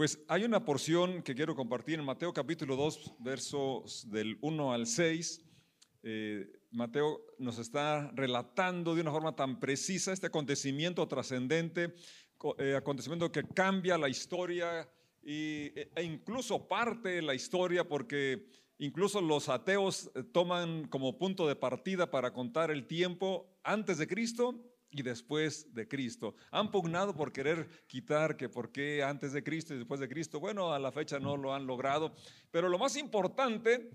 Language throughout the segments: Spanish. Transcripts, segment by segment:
Pues hay una porción que quiero compartir en Mateo capítulo 2, versos del 1 al 6. Eh, Mateo nos está relatando de una forma tan precisa este acontecimiento trascendente, eh, acontecimiento que cambia la historia y, e, e incluso parte de la historia porque incluso los ateos toman como punto de partida para contar el tiempo antes de Cristo y después de Cristo. Han pugnado por querer quitar que por qué antes de Cristo y después de Cristo. Bueno, a la fecha no lo han logrado. Pero lo más importante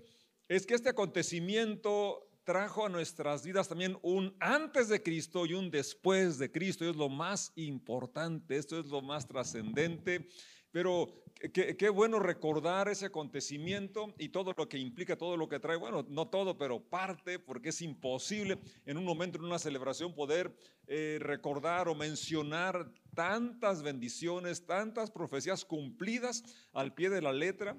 es que este acontecimiento trajo a nuestras vidas también un antes de Cristo y un después de Cristo. Es lo más importante, esto es lo más trascendente. Pero qué, bueno recordar ese acontecimiento y todo lo que implica, todo lo que trae. Bueno, no todo, pero parte, porque es imposible en un momento, en una celebración, poder eh, recordar o mencionar tantas bendiciones, tantas profecías cumplidas al pie de la letra,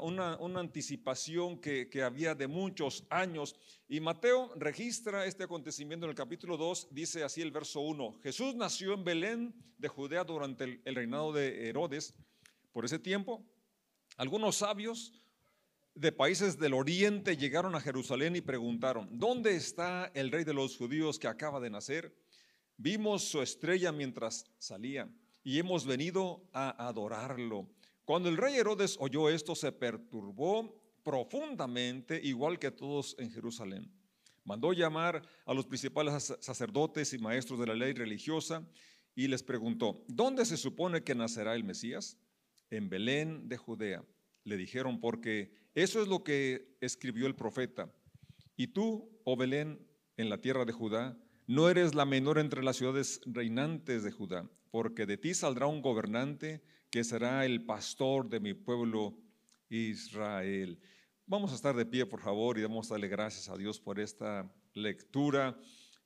una, una anticipación que, que, había de muchos años. Y Mateo registra este acontecimiento en el capítulo 2, dice así el verso 1, Jesús nació en Belén de Judea durante el reinado de Herodes por ese tiempo, algunos sabios de países del oriente llegaron a Jerusalén y preguntaron, ¿dónde está el rey de los judíos que acaba de nacer? Vimos su estrella mientras salía y hemos venido a adorarlo. Cuando el rey Herodes oyó esto, se perturbó profundamente, igual que todos en Jerusalén. Mandó llamar a los principales sacerdotes y maestros de la ley religiosa y les preguntó, ¿dónde se supone que nacerá el Mesías? En Belén de Judea. Le dijeron, porque eso es lo que escribió el profeta. Y tú, oh Belén, en la tierra de Judá, no eres la menor entre las ciudades reinantes de Judá, porque de ti saldrá un gobernante que será el pastor de mi pueblo Israel. Vamos a estar de pie, por favor, y vamos a darle gracias a Dios por esta lectura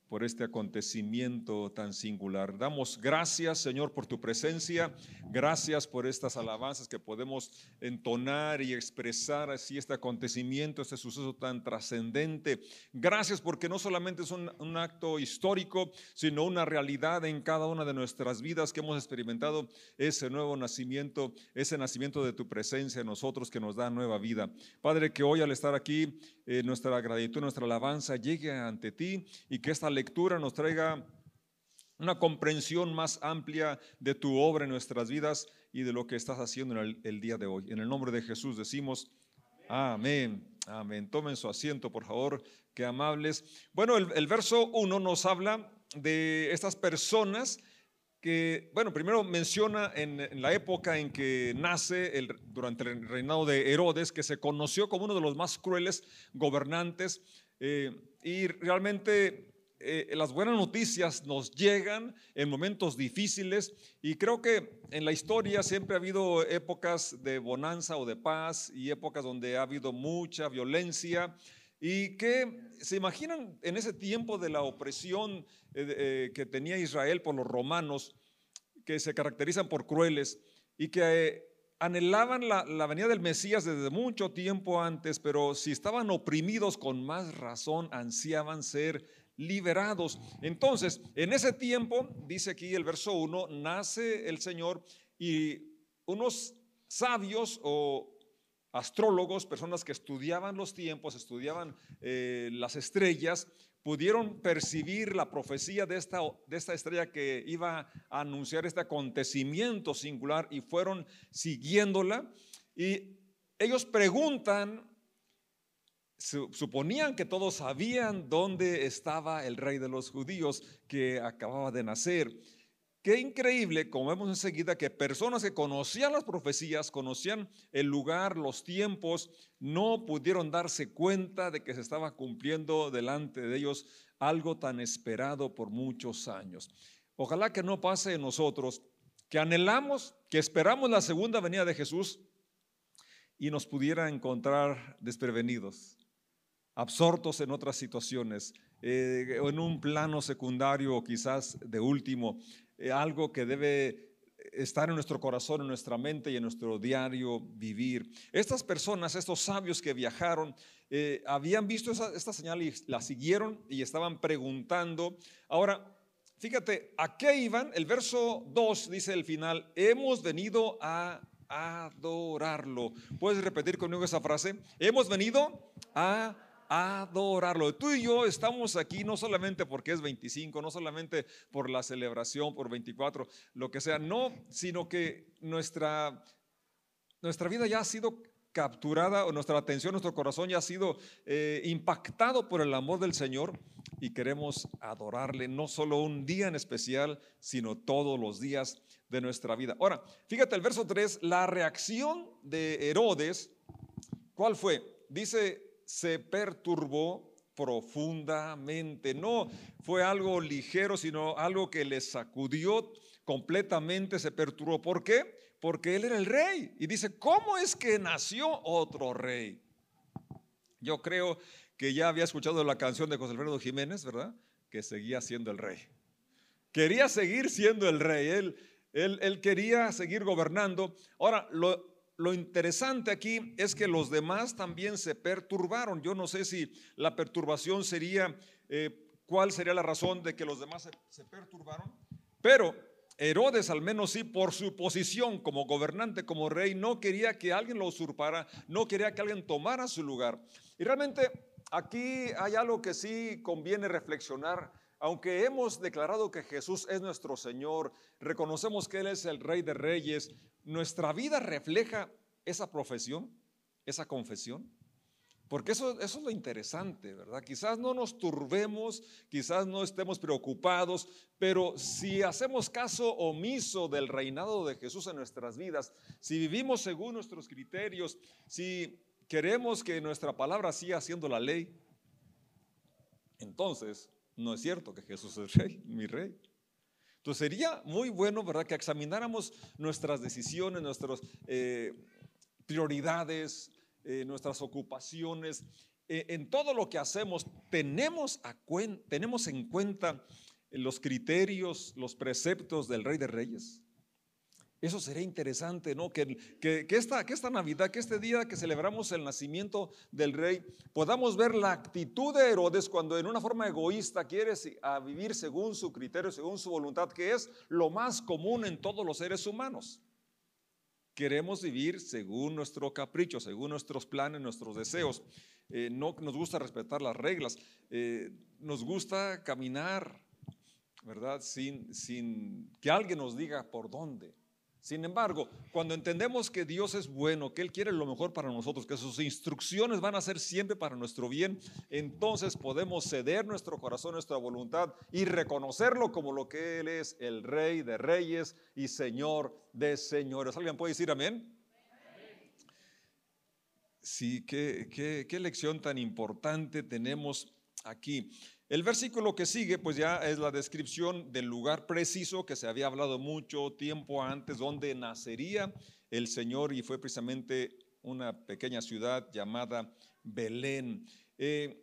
por este acontecimiento tan singular. Damos gracias, Señor, por tu presencia. Gracias por estas alabanzas que podemos entonar y expresar así este acontecimiento, este suceso tan trascendente. Gracias porque no solamente es un, acto histórico, sino una realidad en cada una de nuestras vidas que hemos experimentado ese nuevo nacimiento, ese nacimiento de tu presencia en nosotros que nos da nueva vida. Padre, que hoy al estar aquí, eh, nuestra gratitud, nuestra alabanza llegue ante ti y que esta lectura nos traiga una comprensión más amplia de tu obra en nuestras vidas y de lo que estás haciendo en el, día de hoy. En el nombre de Jesús decimos, amén, amén. Tomen su asiento, por favor, qué amables. Bueno, el, verso 1 nos habla de estas personas que, bueno, primero menciona en, la época en que nace, durante el reinado de Herodes, que se conoció como uno de los más crueles gobernantes, eh, y realmente eh, las buenas noticias nos llegan en momentos difíciles y creo que en la historia siempre ha habido épocas de bonanza o de paz y épocas donde ha habido mucha violencia. Y que se imaginan en ese tiempo de la opresión eh, eh, que tenía Israel por los romanos, que se caracterizan por crueles y que anhelaban la, la, venida del Mesías desde mucho tiempo antes, pero si estaban oprimidos con más razón, ansiaban ser liberados. Entonces, en ese tiempo, dice aquí el verso 1, nace el Señor y unos sabios o astrólogos, personas que estudiaban los tiempos, estudiaban eh, las estrellas, pudieron percibir la profecía de esta, de esta estrella que iba a anunciar este acontecimiento singular y fueron siguiéndola. Y ellos preguntan suponían que todos sabían dónde estaba el rey de los judíos que acababa de nacer. Qué increíble, como vemos enseguida, que personas que conocían las profecías, conocían el lugar, los tiempos, no pudieron darse cuenta de que se estaba cumpliendo delante de ellos algo tan esperado por muchos años. Ojalá que no pase en nosotros, que anhelamos, que esperamos la segunda venida de Jesús y nos pudiera encontrar desprevenidos absortos en otras situaciones, eh, en un plano secundario o quizás de último, eh, algo que debe estar en nuestro corazón, en nuestra mente y en nuestro diario vivir. Estas personas, estos sabios que viajaron, eh, habían visto esta señal y la siguieron y estaban preguntando. Ahora, fíjate, ¿a qué iban? El verso 2 dice el final, hemos venido a adorarlo. ¿Puedes repetir conmigo esa frase? Hemos venido a adorarlo. Tú y yo estamos aquí no solamente porque es 25, no solamente por la celebración, por 24, lo que sea, no, sino que nuestra, nuestra vida ya ha sido capturada, o nuestra atención, nuestro corazón ya ha sido eh, impactado por el amor del Señor y queremos adorarle no solo un día en especial, sino todos los días de nuestra vida. Ahora, fíjate el verso 3, la reacción de Herodes, ¿cuál fue? Dice se perturbó profundamente. No fue algo ligero, sino algo que le sacudió completamente, se perturbó. ¿Por qué? Porque él era el rey. Y dice, ¿cómo es que nació otro rey? Yo creo que ya había escuchado la canción de José Alfredo Jiménez, ¿verdad? Que seguía siendo el rey. Quería seguir siendo el rey. Él, él, él quería seguir gobernando. Ahora, lo, lo interesante aquí es que los demás también se perturbaron. Yo no sé si la perturbación sería, eh, cuál sería la razón de que los demás se, perturbaron, pero Herodes al menos sí, por su posición como gobernante, como rey, no quería que alguien lo usurpara, no quería que alguien tomara su lugar. Y realmente aquí hay algo que sí conviene reflexionar. Aunque hemos declarado que Jesús es nuestro Señor, reconocemos que Él es el Rey de Reyes, nuestra vida refleja esa profesión, esa confesión. Porque eso, es lo interesante, ¿verdad? Quizás no nos turbemos, quizás no estemos preocupados, pero si hacemos caso omiso del reinado de Jesús en nuestras vidas, si vivimos según nuestros criterios, si queremos que nuestra palabra siga siendo la ley, entonces no es cierto que Jesús es rey, mi rey. Entonces sería muy bueno, ¿verdad?, que examináramos nuestras decisiones, nuestras eh, prioridades, eh, nuestras ocupaciones. Eh, en todo lo que hacemos, tenemos, a tenemos en cuenta los criterios, los preceptos del Rey de Reyes. Eso sería interesante, ¿no? Que, que, esta, que esta Navidad, que este día que celebramos el nacimiento del rey, podamos ver la actitud de Herodes cuando en una forma egoísta quiere a vivir según su criterio, según su voluntad, que es lo más común en todos los seres humanos. Queremos vivir según nuestro capricho, según nuestros planes, nuestros deseos. Eh, no nos gusta respetar las reglas, eh, nos gusta caminar, ¿verdad? Sin, sin que alguien nos diga por dónde. Sin embargo, cuando entendemos que Dios es bueno, que Él quiere lo mejor para nosotros, que sus instrucciones van a ser siempre para nuestro bien, entonces podemos ceder nuestro corazón, nuestra voluntad y reconocerlo como lo que Él es, el Rey de Reyes y Señor de Señores. ¿Alguien puede decir amén? Sí, qué, qué, qué lección tan importante tenemos aquí. El versículo que sigue, pues ya es la descripción del lugar preciso que se había hablado mucho tiempo antes, donde nacería el Señor y fue precisamente una pequeña ciudad llamada Belén. Eh,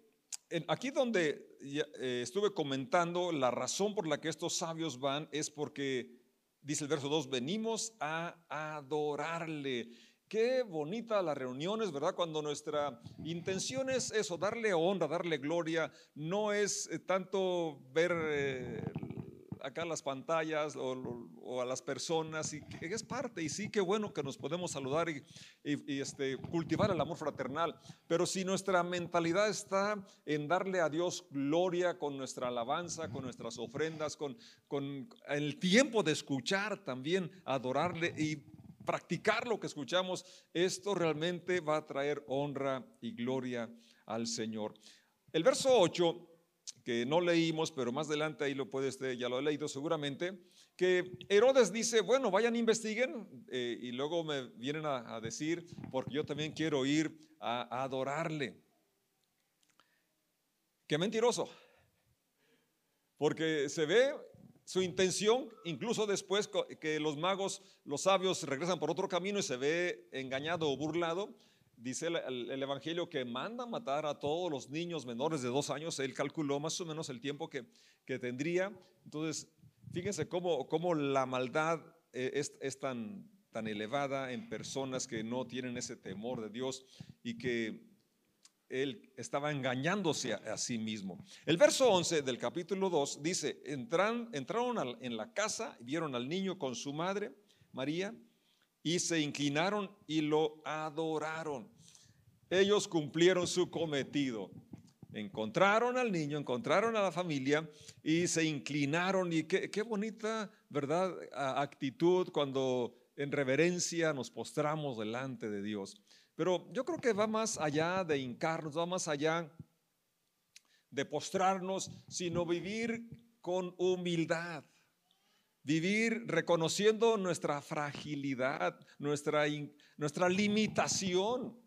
aquí donde eh, estuve comentando, la razón por la que estos sabios van es porque, dice el verso 2, venimos a adorarle. Qué bonita las reuniones, ¿verdad? Cuando nuestra intención es eso, darle honra, darle gloria, no es eh, tanto ver eh, acá las pantallas o, a las personas, y es parte, y sí, qué bueno que nos podemos saludar y, este, cultivar el amor fraternal, pero si nuestra mentalidad está en darle a Dios gloria con nuestra alabanza, con nuestras ofrendas, con el tiempo de escuchar también, adorarle y practicar lo que escuchamos, esto realmente va a traer honra y gloria al Señor. El verso 8, que no leímos, pero más adelante ahí lo puede usted, ya lo he leído seguramente, que Herodes dice, bueno, vayan, investiguen, eh, y luego me vienen a, decir, porque yo también quiero ir a adorarle. Qué mentiroso, porque se ve su intención, incluso después que los magos, los sabios regresan por otro camino y se ve engañado o burlado, dice el, Evangelio que manda matar a todos los niños menores de dos años. Él calculó más o menos el tiempo que, que tendría. Entonces, fíjense cómo, cómo la maldad eh, es, es tan, tan elevada en personas que no tienen ese temor de Dios y que él estaba engañándose a, sí mismo. El verso 11 del capítulo 2 dice, entraron en la casa, vieron al niño con su madre, María, y se inclinaron y lo adoraron. Ellos cumplieron su cometido. Encontraron al niño, encontraron a la familia y se inclinaron. Y qué, qué bonita, ¿verdad? Actitud cuando en reverencia nos postramos delante de Dios. Pero yo creo que va más allá de hincarnos, va más allá de postrarnos, sino vivir con humildad. Vivir reconociendo nuestra fragilidad, nuestra, nuestra limitación.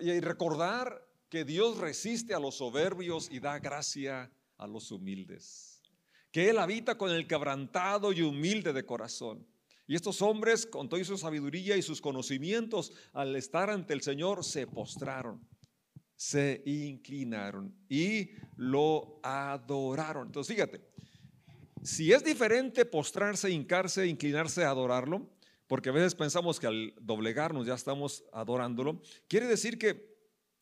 Y recordar que Dios resiste a los soberbios y da gracia a los humildes. Que Él habita con el quebrantado y humilde de corazón. Y estos hombres, con toda su sabiduría y sus conocimientos, al estar ante el Señor, se postraron, se inclinaron y lo adoraron. Entonces, fíjate, si es diferente postrarse, hincarse, inclinarse adorarlo, porque a veces pensamos que al doblegarnos ya estamos adorándolo, quiere decir que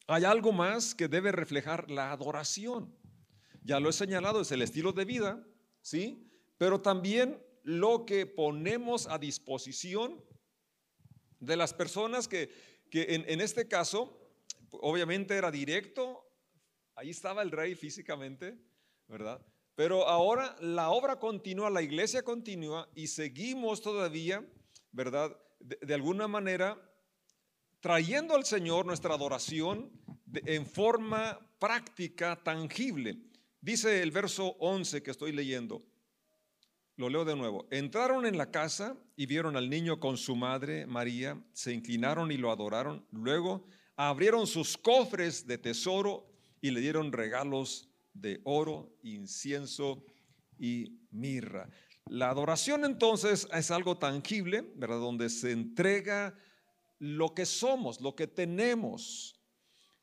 hay algo más que debe reflejar la adoración. Ya lo he señalado, es el estilo de vida, ¿sí? Pero también lo que ponemos a disposición de las personas que, en, en este caso, obviamente era directo, ahí estaba el rey físicamente, ¿verdad? Pero ahora la obra continúa, la iglesia continúa y seguimos todavía, ¿verdad? De, alguna manera trayendo al Señor nuestra adoración en forma práctica, tangible. Dice el verso 11 que estoy leyendo. Lo leo de nuevo. Entraron en la casa y vieron al niño con su madre, María, se inclinaron y lo adoraron. Luego abrieron sus cofres de tesoro y le dieron regalos de oro, incienso y mirra. La adoración entonces es algo tangible, ¿verdad? Donde se entrega lo que somos, lo que tenemos.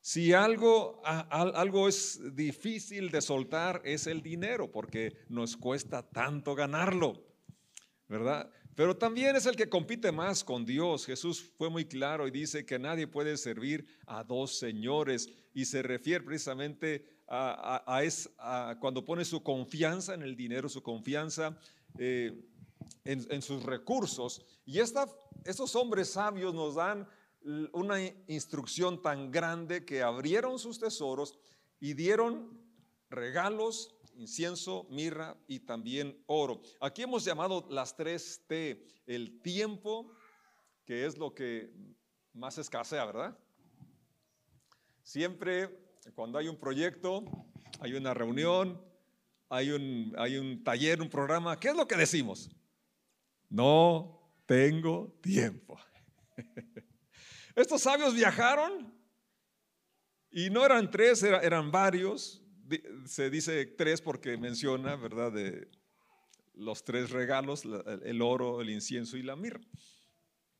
Si algo, algo es difícil de soltar es el dinero, porque nos cuesta tanto ganarlo, ¿verdad? Pero también es el que compite más con Dios. Jesús fue muy claro y dice que nadie puede servir a dos señores y se refiere precisamente a, es, cuando pone su confianza en el dinero, su confianza eh, en, sus recursos. Y estos hombres sabios nos dan una instrucción tan grande que abrieron sus tesoros y dieron regalos, incienso, mirra y también oro. Aquí hemos llamado las tres T, el tiempo, que es lo que más escasea, ¿verdad? Siempre cuando hay un proyecto, hay una reunión, hay un, hay un taller, un programa, ¿qué es lo que decimos? No tengo tiempo. Estos sabios viajaron y no eran tres, eran varios. Se dice tres porque menciona, ¿verdad?, de los tres regalos, el oro, el incienso y la mirra.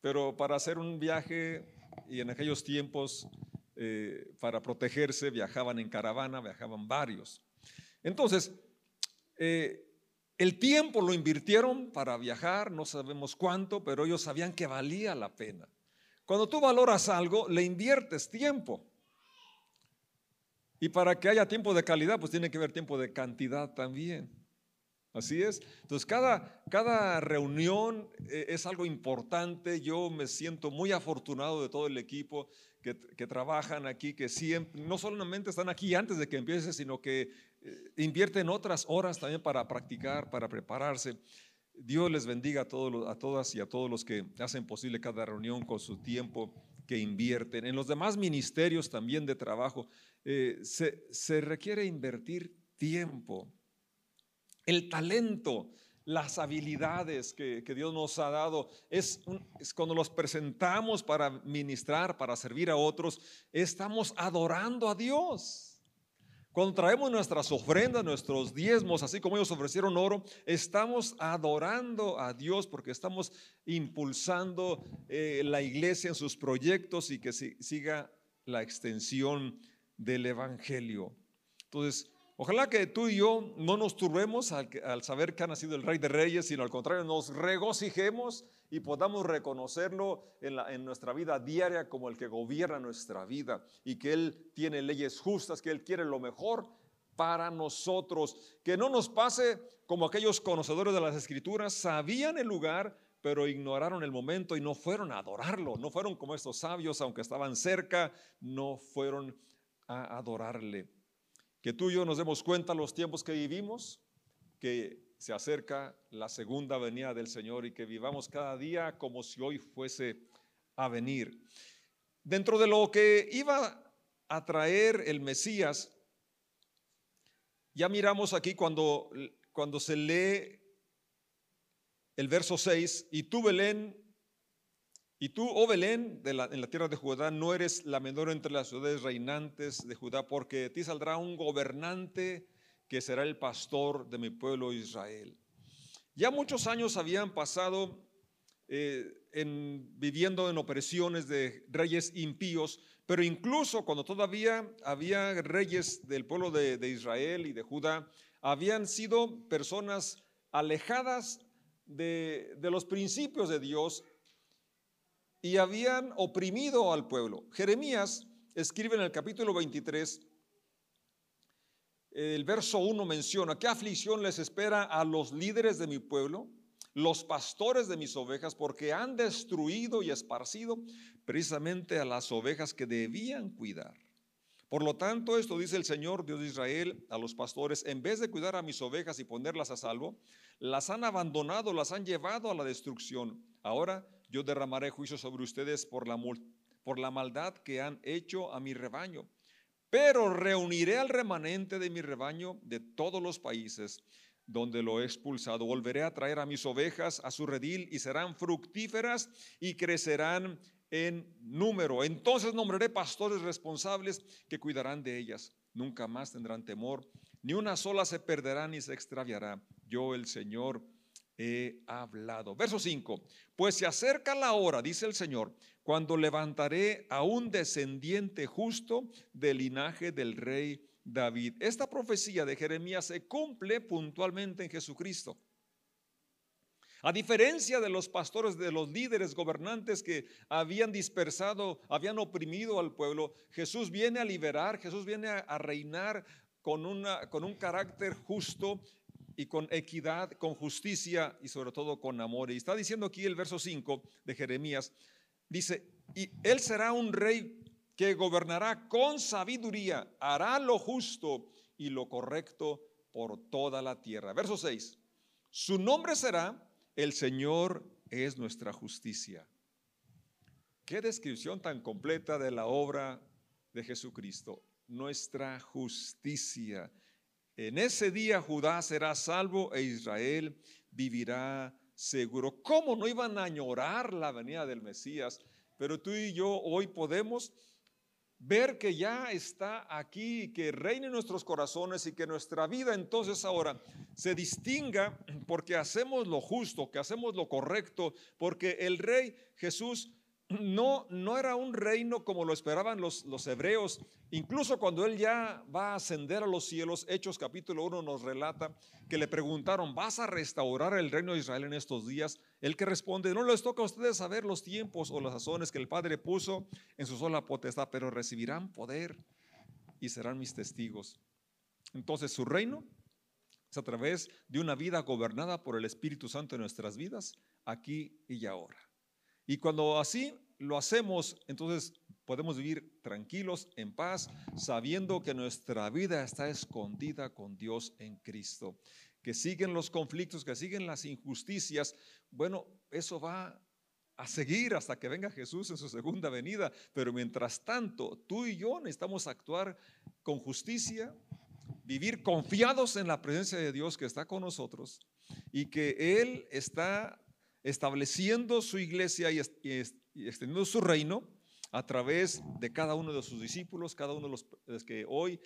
Pero para hacer un viaje, y en aquellos tiempos, eh, para protegerse, viajaban en caravana, viajaban varios. Entonces, eh, el tiempo lo invirtieron para viajar, no sabemos cuánto, pero ellos sabían que valía la pena. Cuando tú valoras algo, le inviertes tiempo. Y para que haya tiempo de calidad, pues tiene que haber tiempo de cantidad también. Así es. Entonces, cada, cada reunión eh, es algo importante. Yo me siento muy afortunado de todo el equipo que, que, trabajan aquí, que siempre, no solamente están aquí antes de que empiece, sino que eh, invierten otras horas también para practicar, para prepararse. Dios les bendiga a, todos, a todas y a todos los que hacen posible cada reunión con su tiempo que invierten. En los demás ministerios también de trabajo eh, se, requiere invertir tiempo, el talento, las habilidades que, Dios nos ha dado. es, cuando los presentamos para ministrar, para servir a otros, estamos adorando a Dios. Cuando traemos nuestras ofrendas, nuestros diezmos, así como ellos ofrecieron oro, estamos adorando a Dios porque estamos impulsando eh, la iglesia en sus proyectos y que siga la extensión del Evangelio. Entonces, Ojalá que tú y yo no nos turbemos al, saber que ha nacido el Rey de Reyes, sino al contrario, nos regocijemos y podamos reconocerlo en, en, nuestra vida diaria como el que gobierna nuestra vida y que Él tiene leyes justas, que Él quiere lo mejor para nosotros. Que no nos pase como aquellos conocedores de las Escrituras sabían el lugar, pero ignoraron el momento y no fueron a adorarlo, no fueron como estos sabios, aunque estaban cerca, no fueron a adorarle. Que tú y yo nos demos cuenta los tiempos que vivimos, que se acerca la segunda venida del Señor y que vivamos cada día como si hoy fuese a venir. Dentro de lo que iba a traer el Mesías, ya miramos aquí cuando, cuando se lee el verso 6, y tú Belén, y tú, oh Belén, en la tierra de Judá, no eres la menor entre las ciudades reinantes de Judá, porque de ti saldrá un gobernante que será el pastor de mi pueblo Israel. Ya muchos años habían pasado eh, en, viviendo en opresiones de reyes impíos, pero incluso cuando todavía había reyes del pueblo de, Israel y de Judá, habían sido personas alejadas de los principios de Dios y habían oprimido al pueblo. Jeremías escribe en el capítulo 23, el verso 1 menciona, ¿qué aflicción les espera a los líderes de mi pueblo? los pastores de mis ovejas, porque han destruido y esparcido precisamente a las ovejas que debían cuidar. Por lo tanto, esto dice el Señor Dios de Israel a los pastores, en vez de cuidar a mis ovejas y ponerlas a salvo, las han abandonado, las han llevado a la destrucción. Ahora yo derramaré juicio sobre ustedes por la, por la maldad que han hecho a mi rebaño. Pero reuniré al remanente de mi rebaño de todos los países donde lo he expulsado. Volveré a traer a mis ovejas a su redil y serán fructíferas y crecerán en número. Entonces nombraré pastores responsables que cuidarán de ellas. Nunca más tendrán temor, ni una sola se perderá ni se extraviará. Yo el Señor he hablado. Verso 5. Pues se acerca la hora, dice el Señor, cuando levantaré a un descendiente justo del linaje del rey David. Esta profecía de Jeremías se cumple puntualmente en Jesucristo. A diferencia de los pastores, de los líderes gobernantes que habían dispersado, habían oprimido al pueblo, Jesús viene a liberar, Jesús viene a, reinar con, una, con un carácter justo y con equidad, con justicia y sobre todo con amor. Y está diciendo aquí el verso 5 de Jeremías, dice, y él será un rey que gobernará con sabiduría, hará lo justo y lo correcto por toda la tierra. Verso 6. Su nombre será el Señor es nuestra justicia. Qué descripción tan completa de la obra de Jesucristo. Nuestra justicia. En ese día Judá será salvo e Israel vivirá seguro. ¿Cómo no iban a añorar la venida del Mesías? Pero tú y yo hoy podemos ver que ya está aquí, que reine en nuestros corazones y que nuestra vida entonces ahora se distinga porque hacemos lo justo, que hacemos lo correcto, porque el rey Jesús no, no era un reino como lo esperaban los, los hebreos. Incluso cuando él ya va a ascender a los cielos, Hechos capítulo 1 nos relata que le preguntaron, ¿vas a restaurar el reino de Israel en estos días? El que responde, no les toca a ustedes saber los tiempos o las sazones que el Padre puso en su sola potestad, pero recibirán poder y serán mis testigos. Entonces su reino es a través de una vida gobernada por el Espíritu Santo en nuestras vidas, aquí y ahora. Y cuando así lo hacemos, entonces podemos vivir tranquilos, en paz, sabiendo que nuestra vida está escondida con Dios en Cristo. Que siguen los conflictos, que siguen las injusticias. Bueno, eso va a seguir hasta que venga Jesús en su segunda venida. Pero mientras tanto, tú y yo necesitamos actuar con justicia, vivir confiados en la presencia de Dios que está con nosotros y que Él está estableciendo su iglesia y, extendiendo su reino a través de cada uno de sus discípulos, cada uno de los, que hoy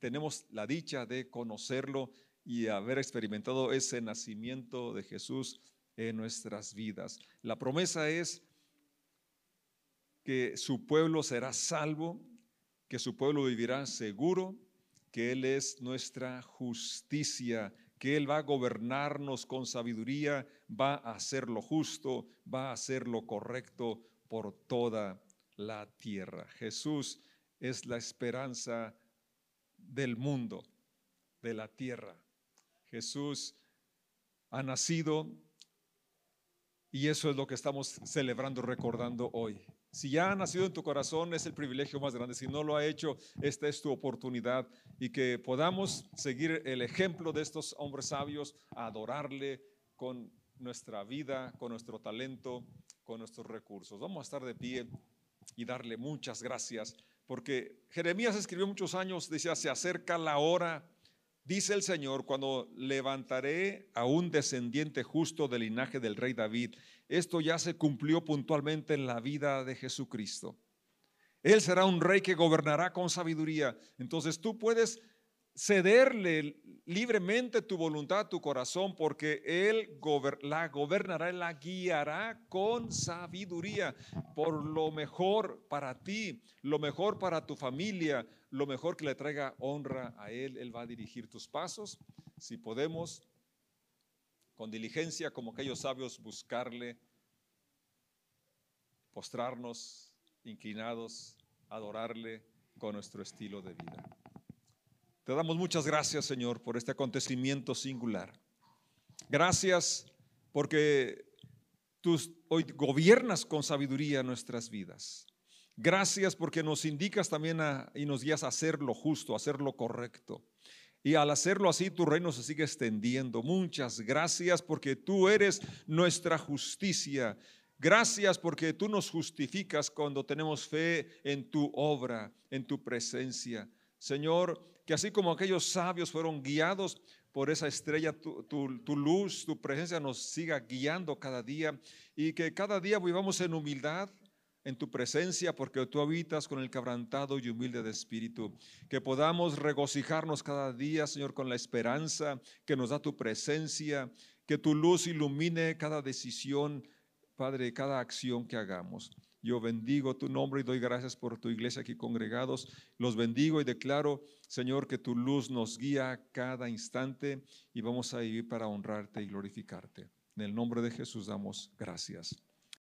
tenemos la dicha de conocerlo y haber experimentado ese nacimiento de Jesús en nuestras vidas. La promesa es que su pueblo será salvo, que su pueblo vivirá seguro, que Él es nuestra justicia que Él va a gobernarnos con sabiduría, va a hacer lo justo, va a hacer lo correcto por toda la tierra. Jesús es la esperanza del mundo, de la tierra. Jesús ha nacido Y eso es lo que estamos celebrando, recordando hoy. Si ya ha nacido en tu corazón, es el privilegio más grande. Si no lo ha hecho, esta es tu oportunidad y que podamos seguir el ejemplo de estos hombres sabios, adorarle con nuestra vida, con nuestro talento, con nuestros recursos. Vamos a estar de pie y darle muchas gracias, porque Jeremías escribió muchos años, decía, se acerca la hora Dice el Señor, cuando levantaré a un descendiente justo del linaje del rey David, esto ya se cumplió puntualmente en la vida de Jesucristo. Él será un rey que gobernará con sabiduría. Entonces tú puedes cederle libremente tu voluntad, tu corazón, porque Él la gobernará, la guiará con sabiduría por lo mejor para ti, lo mejor para tu familia, lo mejor que le traiga honra a Él. Él va a dirigir tus pasos. Si podemos, con diligencia, como aquellos sabios, buscarle, postrarnos, inclinados, adorarle con nuestro estilo de vida. Te damos muchas gracias, Señor, por este acontecimiento singular. Gracias porque tú hoy gobiernas con sabiduría nuestras vidas. Gracias porque nos indicas también y nos guías a hacer lo justo, a hacer lo correcto. Y al hacerlo así, tu reino se sigue extendiendo. Muchas gracias porque tú eres nuestra justicia. Gracias porque tú nos justificas cuando tenemos fe en tu obra, en tu presencia. Señor, que así como aquellos sabios fueron guiados por esa estrella, tu, luz, tu presencia nos siga guiando cada día y que cada día vivamos en humildad, en tu presencia, porque tú habitas con el quebrantado y humilde de espíritu. Que podamos regocijarnos cada día, Señor, con la esperanza que nos da tu presencia, que tu luz ilumine cada decisión, Padre, cada acción que hagamos. Yo bendigo tu nombre y doy gracias por tu iglesia aquí congregados. Los bendigo y declaro, Señor, que tu luz nos guía cada instante y vamos a vivir para honrarte y glorificarte. En el nombre de Jesús damos gracias.